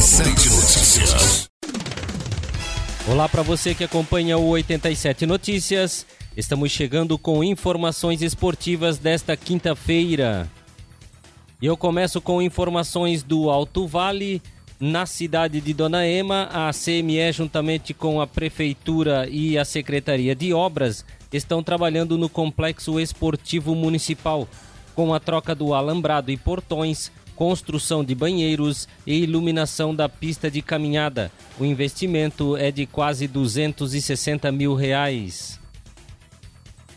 87 Notícias. Olá para você que acompanha o 87 Notícias. Estamos chegando com informações esportivas desta quinta-feira. E eu começo com informações do Alto Vale. Na cidade de Dona Ema, a CME, juntamente com a Prefeitura e a Secretaria de Obras, estão trabalhando no Complexo Esportivo Municipal, com a troca do alambrado e portões, construção de banheiros e iluminação da pista de caminhada. O investimento é de quase 260 mil reais.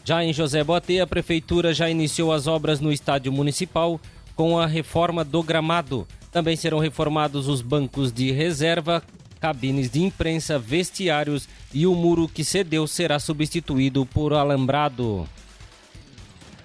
Já em José Boatê, a Prefeitura já iniciou as obras no Estádio Municipal com a reforma do gramado. Também serão reformados os bancos de reserva, cabines de imprensa, vestiários e o muro que cedeu será substituído por alambrado.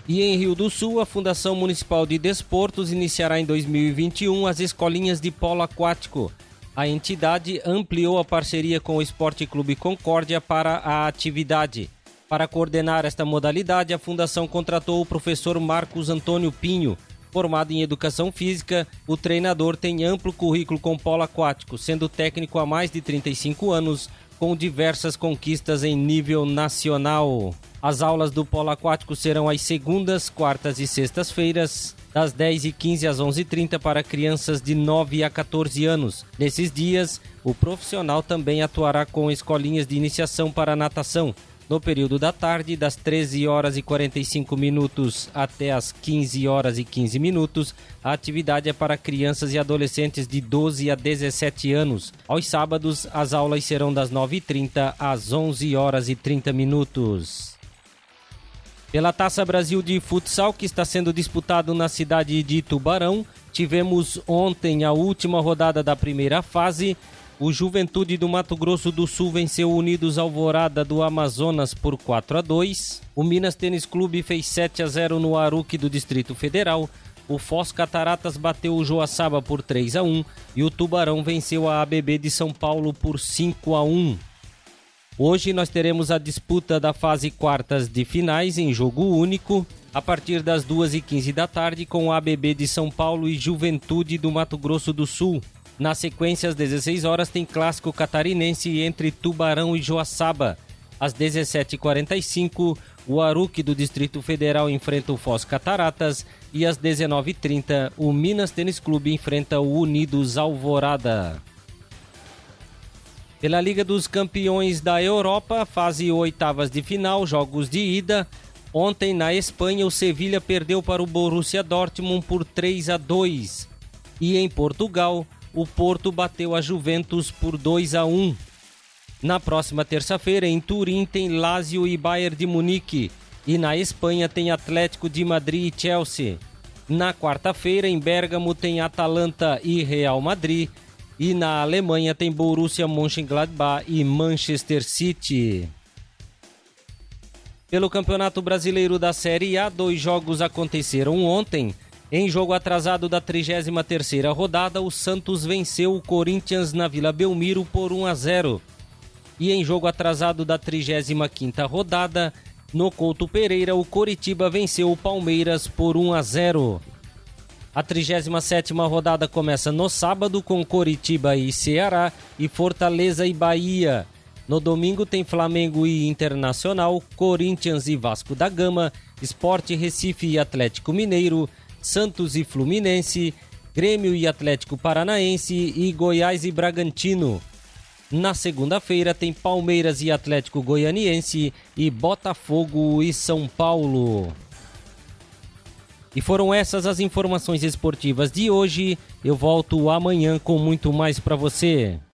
E em Rio do Sul, a Fundação Municipal de Desportos iniciará em 2021 as escolinhas de polo aquático. A entidade ampliou a parceria com o Esporte Clube Concórdia para a atividade. Para coordenar esta modalidade, a Fundação contratou o professor Marcos Antônio Pinho, Formado em educação física, o treinador tem amplo currículo com polo aquático, sendo técnico há mais de 35 anos, com diversas conquistas em nível nacional. As aulas do polo aquático serão às segundas, quartas e sextas-feiras, das 10h15 às 11h30 para crianças de 9 a 14 anos. Nesses dias, o profissional também atuará com escolinhas de iniciação para natação, no período da tarde, das 13 horas e 45 minutos até as 15 horas e 15 minutos, a atividade é para crianças e adolescentes de 12 a 17 anos. Aos sábados, as aulas serão das 9h30 às 11 horas e 30 minutos. Pela Taça Brasil de Futsal, que está sendo disputado na cidade de Tubarão, tivemos ontem a última rodada da primeira fase. O Juventude do Mato Grosso do Sul venceu Unidos Alvorada do Amazonas por 4 a 2. O Minas Tênis Clube fez 7 a 0 no Aruque do Distrito Federal. O Foz Cataratas bateu o Joaçaba por 3 a 1 e o Tubarão venceu a ABB de São Paulo por 5 a 1. Hoje nós teremos a disputa da fase quartas de finais em jogo único, a partir das 2h15 da tarde, com a ABB de São Paulo e Juventude do Mato Grosso do Sul. Na sequência, às 16 horas, tem clássico catarinense entre Tubarão e Joaçaba. Às 17h45, o Aruque do Distrito Federal enfrenta o Foz Cataratas e às 19h30, o Minas Tênis Clube enfrenta o Unidos Alvorada. Pela Liga dos Campeões da Europa, fase oitavas de final, jogos de ida. Ontem na Espanha, o Sevilha perdeu para o Borussia Dortmund por 3 a 2. E em Portugal, o Porto bateu a Juventus por 2 a 1. Na próxima terça-feira, em Turim, tem Lazio e Bayern de Munique. E na Espanha tem Atlético de Madrid e Chelsea. Na quarta-feira, em Bergamo, tem Atalanta e Real Madrid. E na Alemanha tem Borussia Mönchengladbach e Manchester City. Pelo Campeonato Brasileiro da Série A, dois jogos aconteceram ontem. Em jogo atrasado da 33ª rodada, o Santos venceu o Corinthians na Vila Belmiro por 1 a 0. E em jogo atrasado da 35ª rodada, no Couto Pereira, o Coritiba venceu o Palmeiras por 1 a 0. A 37ª rodada começa no sábado com Coritiba e Ceará e Fortaleza e Bahia. No domingo tem Flamengo e Internacional, Corinthians e Vasco da Gama, Esporte Recife e Atlético Mineiro, Santos e Fluminense, Grêmio e Atlético Paranaense e Goiás e Bragantino. Na segunda-feira tem Palmeiras e Atlético Goianiense e Botafogo e São Paulo. E foram essas as informações esportivas de hoje. Eu volto amanhã com muito mais para você.